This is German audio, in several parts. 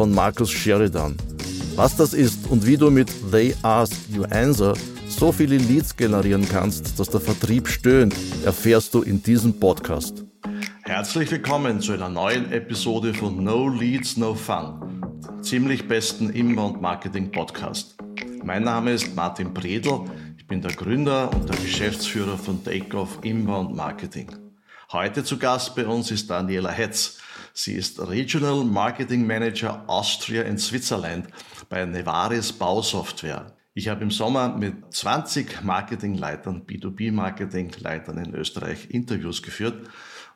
von Markus Sheridan. Was das ist und wie du mit They Ask You Answer so viele Leads generieren kannst, dass der Vertrieb stöhnt, erfährst du in diesem Podcast. Herzlich willkommen zu einer neuen Episode von No Leads, No Fun, ziemlich besten Inbound Marketing Podcast. Mein Name ist Martin Bredl, ich bin der Gründer und der Geschäftsführer von Takeoff Inbound Marketing. Heute zu Gast bei uns ist Daniela Hetz. Sie ist Regional Marketing Manager Austria in Switzerland bei Nevaris Bausoftware. Ich habe im Sommer mit 20 Marketingleitern, B2B-Marketingleitern in Österreich Interviews geführt.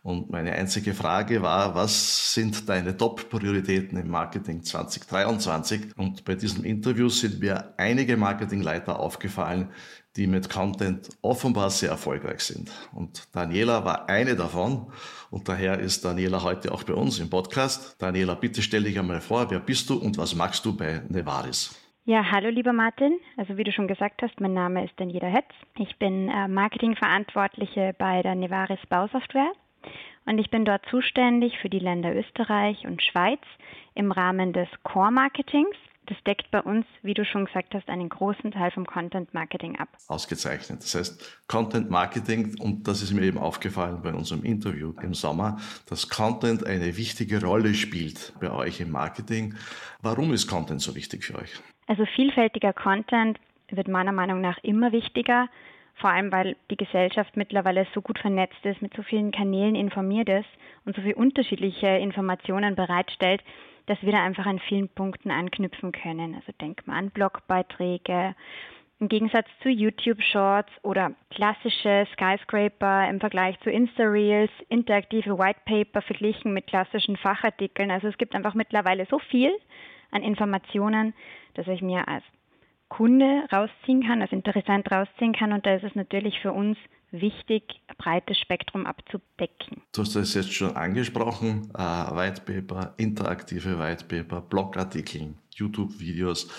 Und meine einzige Frage war, was sind deine Top-Prioritäten im Marketing 2023? Und bei diesem Interview sind mir einige Marketingleiter aufgefallen, die mit Content offenbar sehr erfolgreich sind. Und Daniela war eine davon. Und daher ist Daniela heute auch bei uns im Podcast. Daniela, bitte stell dich einmal vor, wer bist du und was machst du bei Nevaris? Ja, hallo lieber Martin. Also wie du schon gesagt hast, mein Name ist Daniela Hetz. Ich bin äh, Marketingverantwortliche bei der Nevaris Bausoftware und ich bin dort zuständig für die Länder Österreich und Schweiz im Rahmen des Core Marketings das deckt bei uns, wie du schon gesagt hast, einen großen Teil vom Content Marketing ab. Ausgezeichnet. Das heißt, Content Marketing, und das ist mir eben aufgefallen bei unserem Interview im Sommer, dass Content eine wichtige Rolle spielt bei euch im Marketing. Warum ist Content so wichtig für euch? Also vielfältiger Content wird meiner Meinung nach immer wichtiger, vor allem weil die Gesellschaft mittlerweile so gut vernetzt ist, mit so vielen Kanälen informiert ist und so viele unterschiedliche Informationen bereitstellt, dass wir da einfach an vielen Punkten anknüpfen können. Also denk mal an Blogbeiträge, im Gegensatz zu YouTube Shorts oder klassische Skyscraper im Vergleich zu Insta-Reels, interaktive White Paper verglichen mit klassischen Fachartikeln. Also es gibt einfach mittlerweile so viel an Informationen, dass ich mir als Kunde rausziehen kann, als Interessant rausziehen kann. Und da ist es natürlich für uns wichtig, ein breites Spektrum abzudecken. Du hast das jetzt schon angesprochen, äh, White Paper, interaktive White Paper, Blogartikel, YouTube-Videos.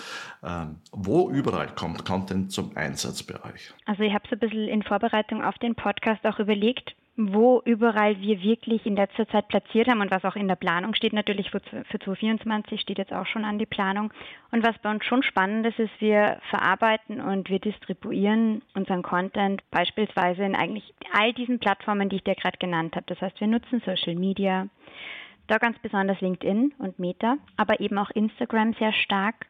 Ähm, wo überall kommt Content zum Einsatz bei euch? Also ich habe so ein bisschen in Vorbereitung auf den Podcast auch überlegt, wo überall wir wirklich in letzter Zeit platziert haben und was auch in der Planung steht, natürlich für, für 2024 steht jetzt auch schon an die Planung. Und was bei uns schon spannend ist, ist, wir verarbeiten und wir distribuieren unseren Content beispielsweise in eigentlich all diesen Plattformen, die ich dir gerade genannt habe. Das heißt, wir nutzen Social Media, da ganz besonders LinkedIn und Meta, aber eben auch Instagram sehr stark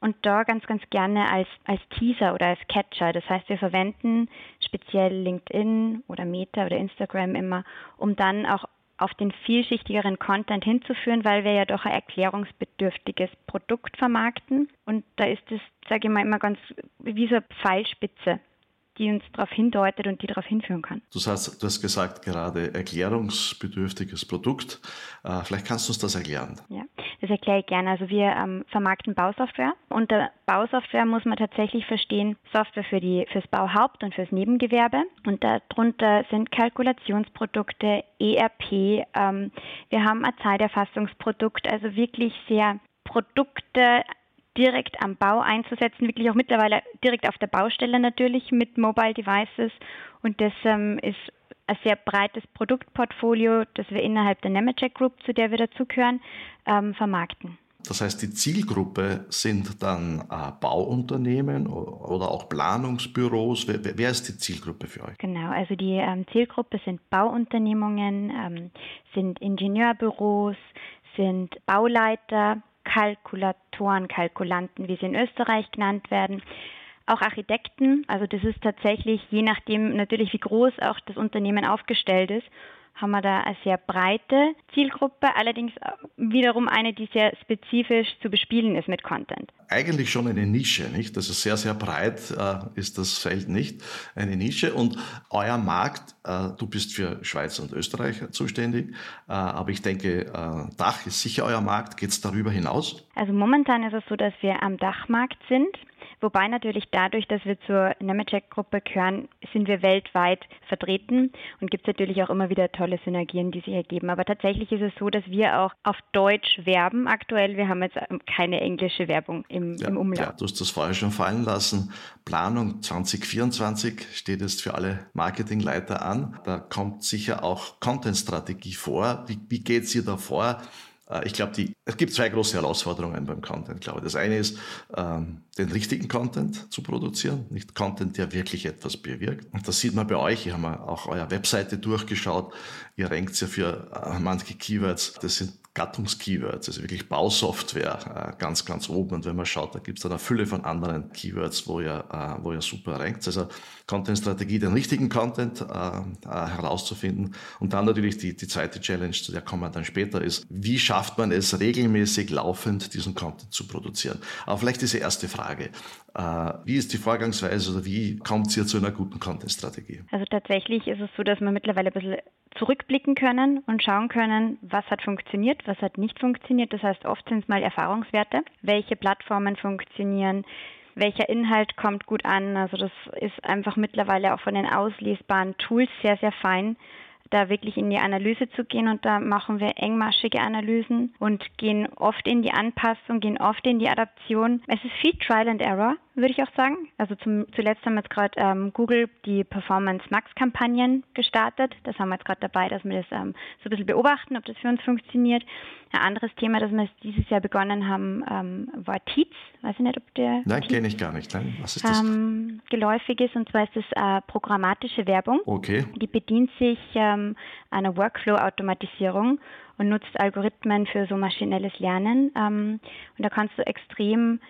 und da ganz, ganz gerne als, als Teaser oder als Catcher. Das heißt, wir verwenden speziell LinkedIn oder Meta oder Instagram immer, um dann auch auf den vielschichtigeren Content hinzuführen, weil wir ja doch ein erklärungsbedürftiges Produkt vermarkten. Und da ist es, sage ich mal, immer ganz wie so eine Pfeilspitze die uns darauf hindeutet und die darauf hinführen kann. Du hast, du hast gesagt, gerade erklärungsbedürftiges Produkt. Äh, vielleicht kannst du uns das erklären. Ja, das erkläre ich gerne. Also wir ähm, vermarkten Bausoftware. Unter Bausoftware muss man tatsächlich verstehen, Software für die, fürs Bauhaupt- und fürs Nebengewerbe. Und darunter sind Kalkulationsprodukte, ERP. Ähm, wir haben ein Zeiterfassungsprodukt, also wirklich sehr Produkte direkt am Bau einzusetzen, wirklich auch mittlerweile direkt auf der Baustelle natürlich mit Mobile Devices. Und das ähm, ist ein sehr breites Produktportfolio, das wir innerhalb der Nemetschek Group, zu der wir dazugehören, ähm, vermarkten. Das heißt, die Zielgruppe sind dann äh, Bauunternehmen oder auch Planungsbüros. Wer, wer, ist die Zielgruppe für euch? Genau, also die ähm, Zielgruppe sind Bauunternehmungen, ähm, sind Ingenieurbüros, sind Bauleiter, Kalkulatoren, Kalkulanten, wie sie in Österreich genannt werden, auch Architekten. Also das ist tatsächlich, je nachdem natürlich, wie groß auch das Unternehmen aufgestellt ist, haben wir da eine sehr breite Zielgruppe, allerdings wiederum eine, die sehr spezifisch zu bespielen ist mit Content. Eigentlich schon eine Nische, nicht? Das ist sehr, sehr breit, äh, ist das Feld nicht. Eine Nische und euer Markt, äh, du bist für Schweiz und Österreich zuständig, äh, aber ich denke, äh, Dach ist sicher euer Markt. Geht es darüber hinaus? Also momentan ist es so, dass wir am Dachmarkt sind. Wobei natürlich dadurch, dass wir zur Nemetschek-Gruppe gehören, sind wir weltweit vertreten und gibt es natürlich auch immer wieder tolle Synergien, die sich ergeben. Aber tatsächlich ist es so, dass wir auch auf Deutsch werben aktuell. Wir haben jetzt ähm, keine englische Werbung im, ja, im Umlauf. Ja, du hast das vorher schon fallen lassen. Planung 2024 steht jetzt für alle Marketingleiter an. Da kommt sicher auch Content-Strategie vor. Wie, wie geht es ihr da vor? Äh, ich glaube, es gibt zwei große Herausforderungen beim Content, glaube. Das eine ist, ähm, den richtigen Content zu produzieren, nicht Content, der wirklich etwas bewirkt. Und das sieht man bei euch. Ich habe auch eure Webseite durchgeschaut. Ihr rankt ja für äh, manche Keywords. Das sind Gattungskeywords, also wirklich Bausoftware, äh, ganz, ganz oben. Und wenn man schaut, da gibt es dann eine Fülle von anderen Keywords, wo ihr, äh, wo ihr super rankt. Also Content-Strategie, den richtigen Content äh, herauszufinden. Und dann natürlich die, die zweite Challenge, zu der kommen wir dann später, ist, wie schafft man es regelmäßig laufend, diesen Content zu produzieren? Aber vielleicht diese erste Frage. Wie ist die Vorgangsweise oder wie kommt ihr zu einer guten Content-Strategie? Also tatsächlich ist es so, dass wir mittlerweile ein bisschen zurückblicken können und schauen können, was hat funktioniert, was hat nicht funktioniert. Das heißt, oft sind es mal Erfahrungswerte, welche Plattformen funktionieren, welcher Inhalt kommt gut an. Also das ist einfach mittlerweile auch von den auslesbaren Tools sehr, sehr fein da wirklich in die Analyse zu gehen und da machen wir engmaschige Analysen und gehen oft in die Anpassung, gehen oft in die Adaption. Es ist viel Trial and Error, würde ich auch sagen. Also zum, zuletzt haben wir jetzt gerade ähm, Google die Performance Max Kampagnen gestartet. Das haben wir jetzt gerade dabei, dass wir das ähm, so ein bisschen beobachten, ob das für uns funktioniert. Ein anderes Thema, das wir dieses Jahr begonnen haben, ähm, war Teats. Weiß ich nicht, ob der Nein, kenne ich gar nicht. Nein. Was ist das? Ähm, geläufig ist und zwar ist das äh, programmatische Werbung. Okay. Die bedient sich ähm, einer Workflow-Automatisierung und nutzt Algorithmen für so maschinelles Lernen. Ähm, und da kannst du extrem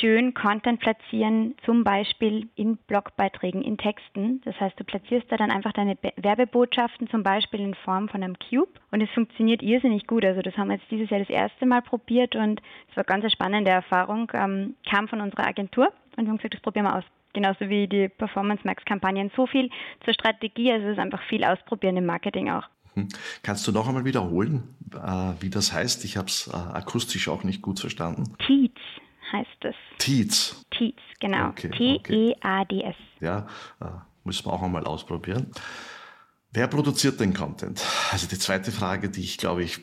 schön Content platzieren, zum Beispiel in Blogbeiträgen, in Texten. Das heißt, du platzierst da dann einfach deine Werbebotschaften, zum Beispiel in Form von einem Cube. Und es funktioniert irrsinnig gut. Also das haben wir jetzt dieses Jahr das erste Mal probiert und es war ganz eine spannende Erfahrung. Ähm, kam von unserer Agentur und wir haben gesagt, das probieren wir aus. Genauso wie die Performance Max Kampagnen. So viel zur Strategie, also es ist einfach viel ausprobieren im Marketing auch. Hm. Kannst du noch einmal wiederholen, äh, wie das heißt? Ich habe es äh, akustisch auch nicht gut verstanden. Teats heißt es. Tietz. Tietz, genau. T-E-A-D-S. Ja, äh, müssen wir auch einmal ausprobieren. Wer produziert den Content? Also die zweite Frage, die ich glaube ich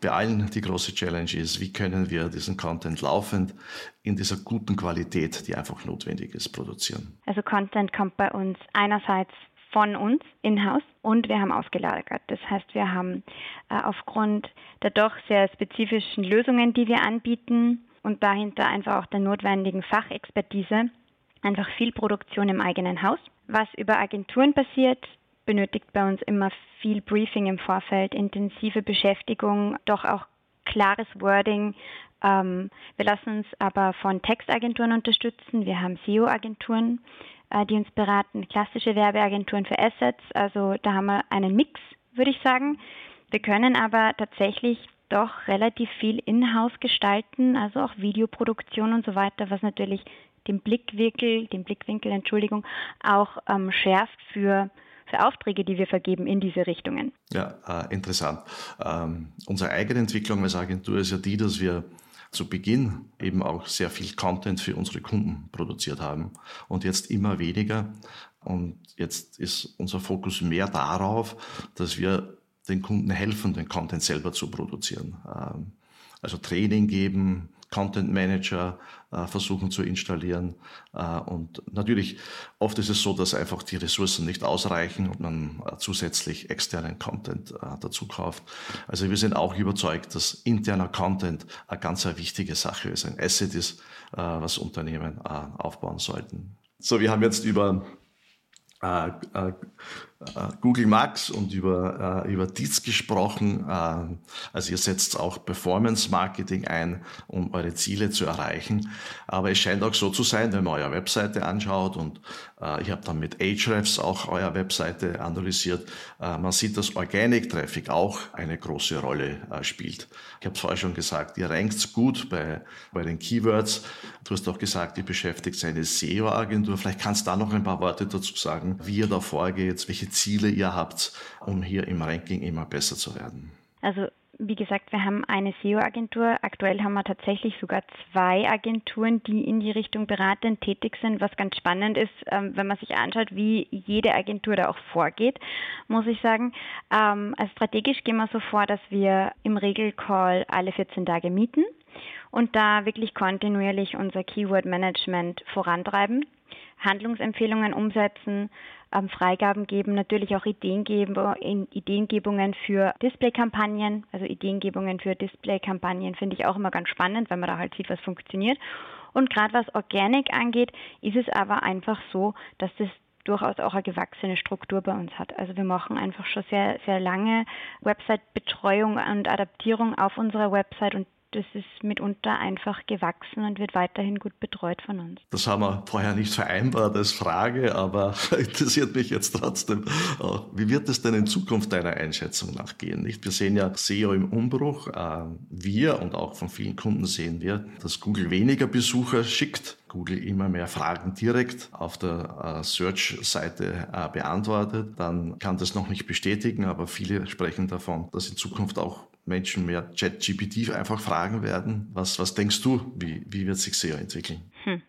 bei allen die große Challenge ist, wie können wir diesen Content laufend in dieser guten Qualität, die einfach notwendig ist, produzieren? Also Content kommt bei uns einerseits von uns in-house und wir haben ausgelagert. Das heißt, wir haben äh, aufgrund der doch sehr spezifischen Lösungen, die wir anbieten, und dahinter einfach auch der notwendigen Fachexpertise einfach viel Produktion im eigenen Haus. Was über Agenturen passiert, benötigt bei uns immer viel Briefing im Vorfeld, intensive Beschäftigung, doch auch klares Wording. Ähm, wir lassen uns aber von Textagenturen unterstützen. Wir haben SEO-Agenturen, äh, die uns beraten, klassische Werbeagenturen für Assets. Also da haben wir einen Mix, würde ich sagen. Wir können aber tatsächlich doch relativ viel in-house gestalten, also auch Videoproduktion und so weiter, was natürlich den Blickwinkel, den Blickwinkel, Entschuldigung, auch ähm, schärft für für Aufträge, die wir vergeben in diese Richtungen. Ja, äh, interessant. Ähm, unsere eigene Entwicklung als Agentur ist ja die, dass wir zu Beginn eben auch sehr viel Content für unsere Kunden produziert haben und jetzt immer weniger. Und jetzt ist unser Fokus mehr darauf, dass wir den Kunden helfen, den Content selber zu produzieren. Ähm, also Training geben, Content Manager äh, versuchen zu installieren. Äh, und natürlich, oft ist es so, dass einfach die Ressourcen nicht ausreichen und man äh, zusätzlich externen Content dazu kauft. Also wir sind auch überzeugt, dass interner Content eine ganz wichtige Sache ist, ein Asset ist, was Unternehmen aufbauen sollten. So, wir haben jetzt über Google Max und über, äh, über Dietz gesprochen. Äh, also ihr setzt auch Performance Marketing ein, um eure Ziele zu erreichen. Aber es scheint auch so zu sein, wenn man eure Webseite anschaut und äh, ich habe dann mit Ahrefs auch eure Webseite analysiert, äh, man sieht, dass Organic Traffic auch eine große Rolle äh, spielt. Ich habe es vorher schon gesagt, ihr rankt gut bei, bei den Keywords. Du hast auch gesagt, ihr beschäftigt eine SEO-Agentur. Vielleicht kannst du da noch ein paar Worte dazu sagen, wie ihr da vorgeht, welche Ziele ihr habt, um hier im Ranking immer besser zu werden. Also wie gesagt, wir haben eine SEO-Agentur. Aktuell haben wir tatsächlich sogar zwei Agenturen, die in die Richtung beratend tätig sind, was ganz spannend ist, ähm, wenn man sich anschaut, wie jede Agentur da auch vorgeht, muss ich sagen. Ähm, also strategisch gehen wir so vor, dass wir im Regelcall alle 14 Tage mieten und da wirklich kontinuierlich unser Keyword-Management vorantreiben. Handlungsempfehlungen umsetzen, ähm, Freigaben geben, natürlich auch Ideengebungen, für Displaykampagnen, also Ideengebungen für Displaykampagnen finde ich auch immer ganz spannend, weil man da halt sieht, was funktioniert. Und gerade was Organic angeht, ist es aber einfach so, dass das durchaus auch eine gewachsene Struktur bei uns hat. Also wir machen einfach schon sehr, sehr lange Website-Betreuung und Adaptierung auf unserer Website und das ist mitunter einfach gewachsen und wird weiterhin gut betreut von uns. Das haben wir vorher nicht vereinbart als Frage, aber interessiert mich jetzt trotzdem. Wie wird es denn in Zukunft deiner Einschätzung nach gehen? Wir sehen ja SEO im Umbruch. Ähm, wir und auch von vielen Kunden sehen wir, dass Google weniger Besucher schickt. Google immer mehr Fragen direkt auf der äh, Search-Seite äh, beantwortet, dann kann das noch nicht bestätigen, aber viele sprechen davon, dass in Zukunft auch Menschen mehr ChatGPT einfach fragen werden. Was, was denkst du, wie, wie wird sich SEO entwickeln? Hm.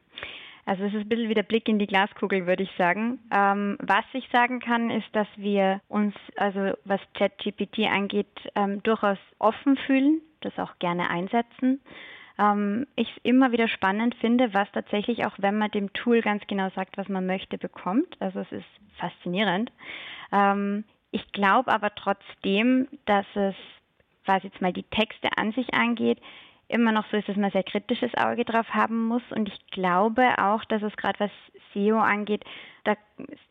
Also es ist ein bisschen wie der Blick in die Glaskugel, würde ich sagen. Ähm, was ich sagen kann, ist, dass wir uns, also was ChatGPT angeht, ähm, durchaus offen fühlen, das auch gerne einsetzen. Ähm, ich immer wieder spannend finde, was tatsächlich auch, wenn man dem Tool ganz genau sagt, was man möchte, bekommt. Also es ist faszinierend. Ähm, ich glaube aber trotzdem, dass es was jetzt mal die Texte an sich angeht, immer noch so ist, dass man sehr kritisches Auge drauf haben muss. Und ich glaube auch, dass es gerade was SEO angeht, da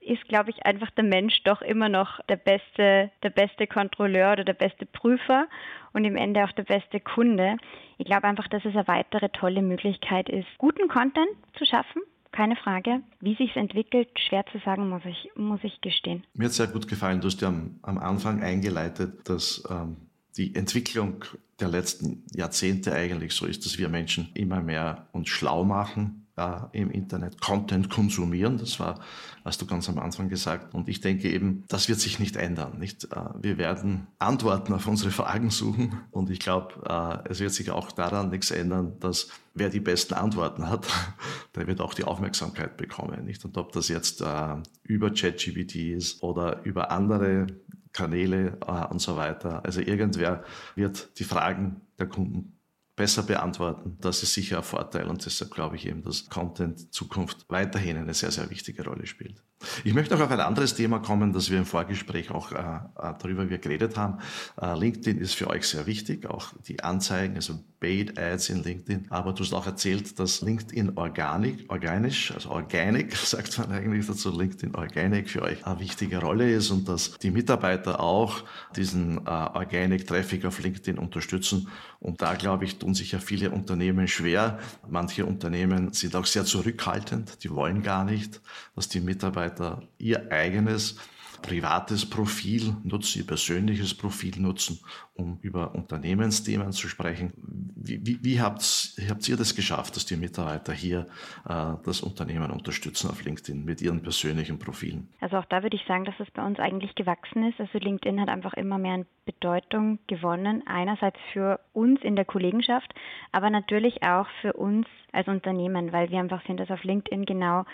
ist, glaube ich, einfach der Mensch doch immer noch der beste, der beste Kontrolleur oder der beste Prüfer und im Ende auch der beste Kunde. Ich glaube einfach, dass es eine weitere tolle Möglichkeit ist, guten Content zu schaffen keine Frage. Wie sich es entwickelt, schwer zu sagen, muss ich, muss ich gestehen. Mir hat sehr gut gefallen. Du hast ja am, am Anfang eingeleitet, dass ähm, die Entwicklung der letzten Jahrzehnte eigentlich so ist, dass wir Menschen immer mehr uns schlau machen äh, im Internet, Content konsumieren. Das war, hast du ganz am Anfang gesagt. Und ich denke eben, das wird sich nicht ändern. Nicht? Äh, wir werden Antworten auf unsere Fragen suchen. Und ich glaube, äh, es wird sich auch daran nichts ändern, dass wer die besten Antworten hat, der wird auch die Aufmerksamkeit bekommen. Nicht? Und ob das jetzt äh, über ChatGPT ist oder über andere Kanäle äh, und so weiter. Also irgendwer wird die Fragen der Kunden besser beantworten. Das ist sicher ein Vorteil und deshalb glaube ich eben, dass Content Zukunft weiterhin eine sehr, sehr wichtige Rolle spielt. Ich möchte noch auf ein anderes Thema kommen, das wir im Vorgespräch auch äh, äh darüber wir geredet haben. Äh, LinkedIn ist für euch sehr wichtig, auch die Anzeigen, also Paid Ads in LinkedIn. Aber du hast auch erzählt, dass LinkedIn Organic, organisch, also Organic, sagt man eigentlich dazu, LinkedIn Organic für euch eine wichtige Rolle ist und dass die Mitarbeiter auch diesen äh, Organic Traffic auf LinkedIn unterstützen. Und da glaube ich, tun sich ja viele Unternehmen schwer. Manche Unternehmen sind auch sehr zurückhaltend, die wollen gar nicht, dass die Mitarbeiter ihr eigenes privates Profil nutzen, ihr persönliches Profil nutzen, um über Unternehmensthemen zu sprechen. Wie, wie, wie habt, habt ihr das geschafft, dass die Mitarbeiter hier äh, das Unternehmen unterstützen auf LinkedIn mit ihren persönlichen Profilen? Also auch da würde ich sagen, dass es bei uns eigentlich gewachsen ist. Also LinkedIn hat einfach immer mehr an Bedeutung gewonnen. Einerseits für uns in der Kollegenschaft, aber natürlich auch für uns als Unternehmen, weil wir einfach sehen, dass auf LinkedIn genau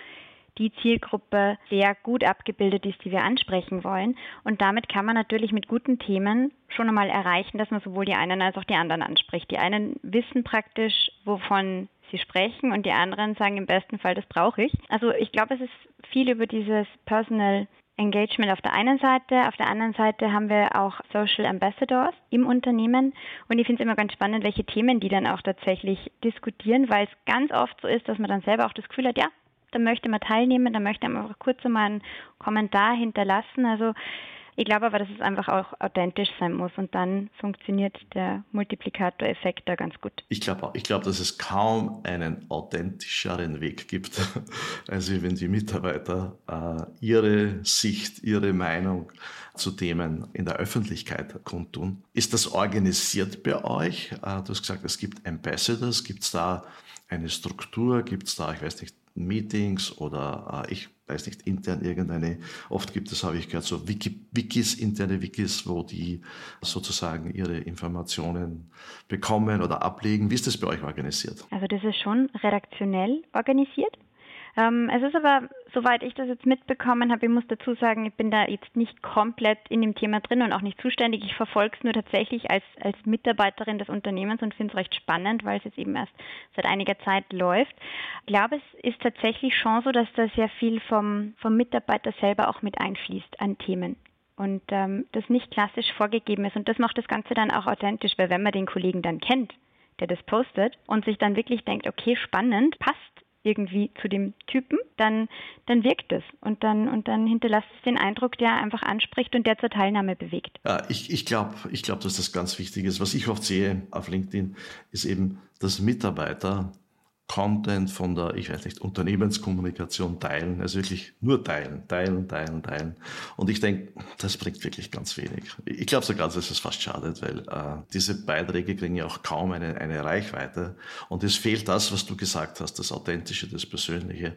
die Zielgruppe sehr gut abgebildet ist, die wir ansprechen wollen. Und damit kann man natürlich mit guten Themen schon einmal erreichen, dass man sowohl die einen als auch die anderen anspricht. Die einen wissen praktisch, wovon sie sprechen und die anderen sagen im besten Fall, das brauche ich. Also ich glaube, es ist viel über dieses Personal Engagement auf der einen Seite. Auf der anderen Seite haben wir auch Social Ambassadors im Unternehmen. Und ich finde es immer ganz spannend, welche Themen die dann auch tatsächlich diskutieren, weil es ganz oft so ist, dass man dann selber auch das Gefühl hat, ja, da möchte man teilnehmen, da möchte man einfach kurz einmal einen Kommentar hinterlassen. Also ich glaube aber, dass es einfach auch authentisch sein muss und dann funktioniert der Multiplikatoreffekt da ganz gut. Ich glaube ich glaube, dass es kaum einen authentischeren Weg gibt, als wenn die Mitarbeiter äh, ihre Sicht, ihre Meinung zu Themen in der Öffentlichkeit kundtun. Ist das organisiert bei euch? Äh, du hast gesagt, es gibt Ambassadors. Gibt es da eine Struktur? Gibt es da, ich weiß nicht, Meetings oder äh, ich weiß nicht, intern irgendeine, oft gibt es, habe ich gehört, so Wiki, Wikis, interne Wikis, wo die sozusagen ihre Informationen bekommen oder ablegen. Wie ist das bei euch organisiert? Also das ist schon redaktionell organisiert. Ähm, es ist aber, soweit ich das jetzt mitbekommen habe, ich muss dazu sagen, ich bin da jetzt nicht komplett in dem Thema drin und auch nicht zuständig. Ich verfolge es nur tatsächlich als, als Mitarbeiterin des Unternehmens und finde es recht spannend, weil es jetzt eben erst seit einiger Zeit läuft. Ich glaube, es ist tatsächlich schon so, dass da sehr viel vom, vom Mitarbeiter selber auch mit einfließt an Themen und ähm, das nicht klassisch vorgegeben ist. Und das macht das Ganze dann auch authentisch, weil wenn man den Kollegen dann kennt, der das postet und sich dann wirklich denkt, okay, spannend, passt irgendwie zu dem Typen, dann, dann wirkt es und dann, und dann hinterlässt es den Eindruck, der einfach anspricht und der zur Teilnahme bewegt. Ja, ich ich glaube, ich glaub, dass das ganz wichtig ist. Was ich oft sehe auf LinkedIn, ist eben, dass Mitarbeiter Content von der, ich weiß nicht, Unternehmenskommunikation teilen, also wirklich nur teilen, teilen, teilen, teilen. Und ich denke, das bringt wirklich ganz wenig. Ich glaube sogar, dass es fast schadet, weil äh, diese Beiträge kriegen ja auch kaum eine, eine Reichweite. Und es fehlt das, was du gesagt hast, das Authentische, das Persönliche.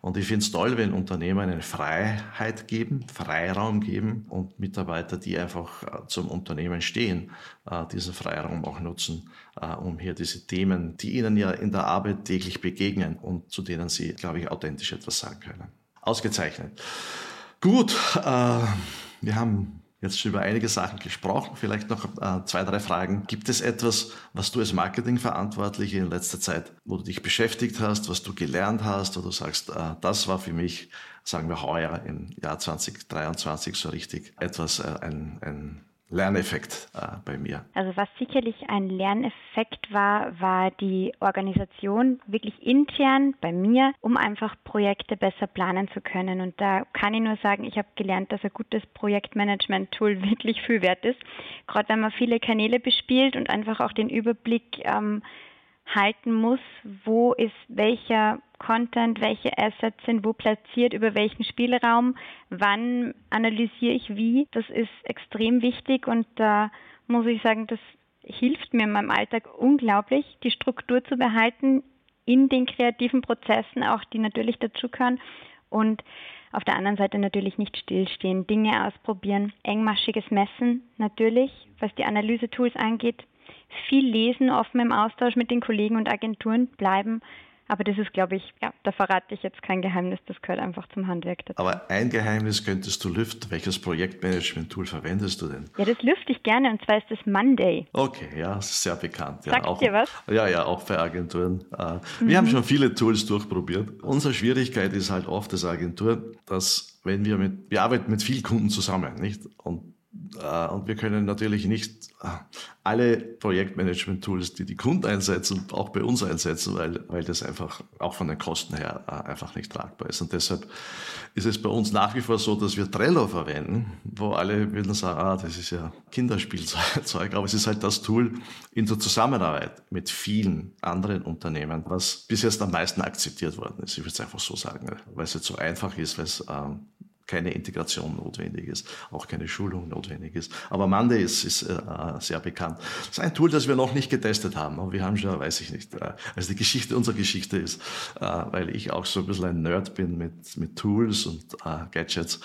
Und ich finde es toll, wenn Unternehmen eine Freiheit geben, Freiraum geben und Mitarbeiter, die einfach äh, zum Unternehmen stehen, äh, diesen Freiraum auch nutzen, äh, um hier diese Themen, die ihnen ja in der Arbeit täglich begegnen und zu denen sie, glaube ich, authentisch etwas sagen können. Ausgezeichnet. Gut, äh, wir haben jetzt schon über einige Sachen gesprochen. Vielleicht noch äh, zwei, drei Fragen. Gibt es etwas, was du als Marketingverantwortliche in letzter Zeit, wo du dich beschäftigt hast, was du gelernt hast, wo du sagst, äh, das war für mich, sagen wir heuer im Jahr 2023 so richtig etwas, äh, ein, ein Lerneffekt äh, bei mir. Also was sicherlich ein Lerneffekt war, war die Organisation wirklich intern bei mir, um einfach Projekte besser planen zu können. Und da kann ich nur sagen, ich habe gelernt, dass ein gutes Projektmanagement-Tool wirklich viel wert ist. Gerade wenn man viele Kanäle bespielt und einfach auch den Überblick ähm, halten muss, wo ist welcher Content, welche Assets sind wo platziert, über welchen Spielraum, wann analysiere ich wie. Das ist extrem wichtig und da muss ich sagen, das hilft mir in meinem Alltag unglaublich, die Struktur zu behalten in den kreativen Prozessen, auch die natürlich dazugehören und auf der anderen Seite natürlich nicht stillstehen, Dinge ausprobieren, engmaschiges Messen natürlich, was die Analyse-Tools angeht, viel lesen, offen im Austausch mit den Kollegen und Agenturen bleiben. Aber das ist, glaube ich, ja, da verrate ich jetzt kein Geheimnis, das gehört einfach zum Handwerk dazu. Aber ein Geheimnis könntest du lüften. Welches Projektmanagement-Tool verwendest du denn? Ja, das lüfte ich gerne und zwar ist das Monday. Okay, ja, sehr bekannt. Ja, Sagt auch, dir was? Ja, ja, auch für Agenturen. Äh, mhm. Wir haben schon viele Tools durchprobiert. Unsere Schwierigkeit ist halt oft als Agentur, dass wenn wir mit, wir arbeiten mit vielen Kunden zusammen, nicht? Und und wir können natürlich nicht äh, alle Projektmanagement-Tools, die die Kunden einsetzen, auch bei uns einsetzen, weil, weil das einfach auch von den Kosten her äh, einfach nicht tragbar ist. Und deshalb ist es bei uns nach wie vor so, dass wir Trello verwenden, wo alle würden sagen, ah, das ist ja Kinderspielzeug, aber es ist halt das Tool in der Zusammenarbeit mit vielen anderen Unternehmen, was bis jetzt am meisten akzeptiert worden ist. Ich würde es einfach so sagen, weil es jetzt so einfach ist, weil es ähm, keine Integration notwendig ist, auch keine Schulung notwendig ist. Aber Monday ist, ist äh, sehr bekannt. Das ist ein Tool, das wir noch nicht getestet haben, wir haben schon, weiß ich nicht, äh, also die Geschichte unserer Geschichte ist, äh, weil ich auch so ein bisschen ein Nerd bin mit, mit Tools und äh, Gadgets,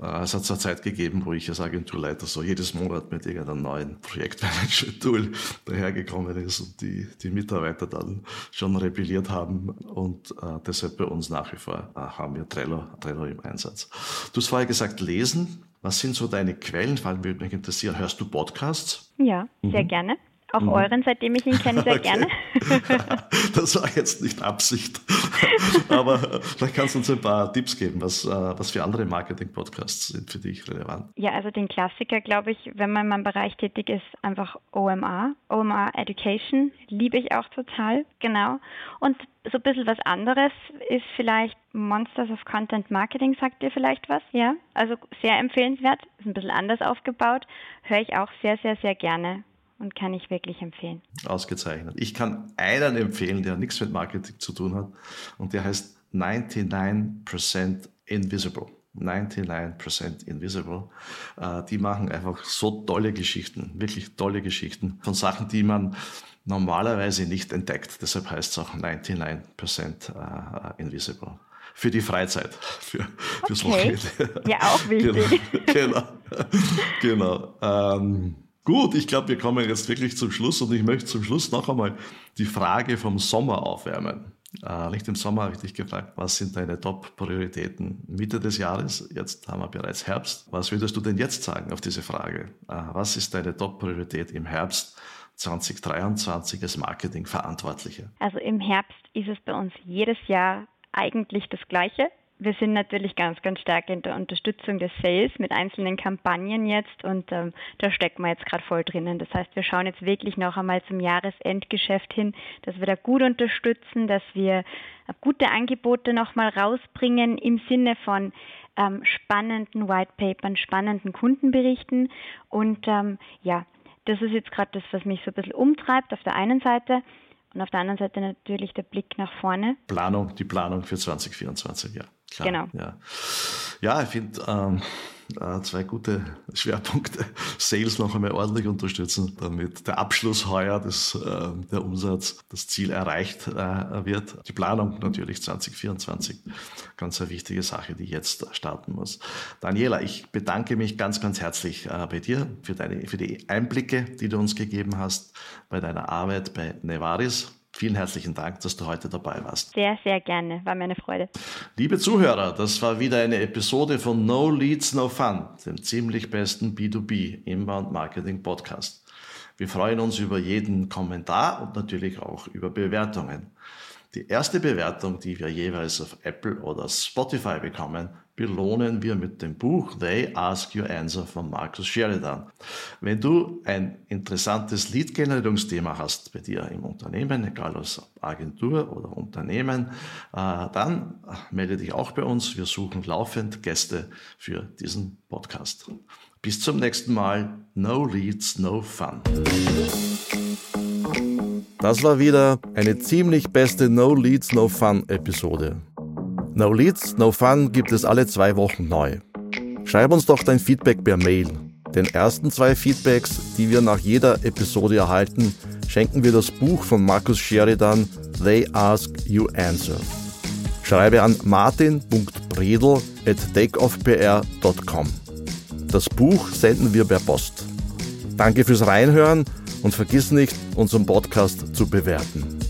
äh, es hat eine Zeit gegeben, wo ich als Agenturleiter so jedes Monat mit irgendeinem neuen Projektmanagement-Tool dahergekommen ist und die, die Mitarbeiter dann schon rebelliert haben und äh, deshalb bei uns nach wie vor äh, haben wir Trello, Trello im Einsatz. Du hast vorher gesagt, lesen. Was sind so deine Quellen? Vor allem würde mich interessieren, hörst du Podcasts? Ja, sehr mhm. gerne Auch mhm. euren, seitdem ich ihn kenne, sehr okay. gerne. das war jetzt nicht Absicht. Aber vielleicht kannst du uns ein paar Tipps geben, was, äh, was für andere Marketing-Podcasts sind für dich relevant. Ja, also den Klassiker, glaube ich, wenn man in meinem Bereich tätig ist, einfach OMR. OMR Education liebe ich auch total, genau. Und so ein bisschen was anderes ist vielleicht Monsters of Content Marketing, sagt dir vielleicht was? Ja, also sehr empfehlenswert, ist ein bisschen anders aufgebaut, höre ich auch sehr, sehr, sehr gerne und kann ich wirklich empfehlen. Ausgezeichnet. Ich kann einen empfehlen, der nichts mit Marketing zu tun hat und der heißt 99% Invisible. 99% Invisible. Äh, die machen einfach so tolle Geschichten, wirklich tolle Geschichten von Sachen, die man normalerweise nicht entdeckt. Deshalb heißt es auch 99% äh, Invisible. Für die Freizeit, für, fürs okay. Wochenende. Ja, auch wichtig. genau. genau. genau. Ähm, Gut, ich glaube, wir kommen jetzt wirklich zum Schluss und ich möchte zum Schluss noch einmal die Frage vom Sommer aufwärmen. Äh, nicht im Sommer habe ich dich gefragt, was sind deine Top-Prioritäten Mitte des Jahres? Jetzt haben wir bereits Herbst. Was würdest du denn jetzt sagen auf diese Frage? Äh, was ist deine Top-Priorität im Herbst 2023 als Marketingverantwortliche? Also im Herbst ist es bei uns jedes Jahr eigentlich das Gleiche wir sind natürlich ganz, ganz stark in der Unterstützung des Sales mit einzelnen Kampagnen jetzt und ähm, da stecken wir jetzt gerade voll drinnen. Das heißt, wir schauen jetzt wirklich noch einmal zum Jahresendgeschäft hin, dass wir da gut unterstützen, dass wir äh, gute Angebote nochmal rausbringen im Sinne von ähm, spannenden Whitepapern, spannenden Kundenberichten und ähm, ja, das ist jetzt gerade das, was mich so ein bisschen umtreibt auf der einen Seite. Und auf der anderen Seite natürlich der Blick nach vorne. Planung, die Planung für 2024, ja. Klar, genau. Ja, ja ich finde ähm, äh, zwei gute Schwerpunkte. Sales noch einmal ordentlich unterstützen, damit der Abschluss heuer, das, äh, der Umsatz, das Ziel erreicht äh, wird. Die Planung natürlich 2024, ganz eine wichtige Sache, die jetzt starten muss. Daniela, ich bedanke mich ganz, ganz herzlich äh, bei dir für, deine, für die Einblicke, die du uns gegeben hast bei deiner Arbeit bei Nevaris. Vielen herzlichen Dank, dass du heute dabei warst. Sehr, sehr gerne. War mir eine Freude. Liebe Zuhörer, das war wieder eine Episode von No Leads, No Fun, dem ziemlich besten B2B Inbound Marketing Podcast. Wir freuen uns über jeden Kommentar und natürlich auch über Bewertungen. Die erste Bewertung, die wir jeweils auf Apple oder Spotify bekommen, belohnen wir mit dem Buch They Ask You Answer von Markus Sheridan. Wenn du ein interessantes Lead-Generierungsthema hast bei dir im Unternehmen, egal als Agentur oder Unternehmen, äh, dann melde dich auch bei uns. Wir suchen laufend Gäste für diesen Podcast. Bis zum nächsten Mal. No Leads, no Fun. Das war wieder eine ziemlich beste No Leads, No Fun Episode. No Leads, No Fun gibt es alle zwei Wochen neu. Schreib uns doch dein Feedback per Mail. Den ersten zwei Feedbacks, die wir nach jeder Episode erhalten, schenken wir das Buch von Markus Sheridan They Ask You Answer. Schreibe an martin.bredel at takeoffpr.com. Das Buch senden wir per Post. Danke fürs Reinhören und vergiss nicht, unseren Podcast zu bewerten.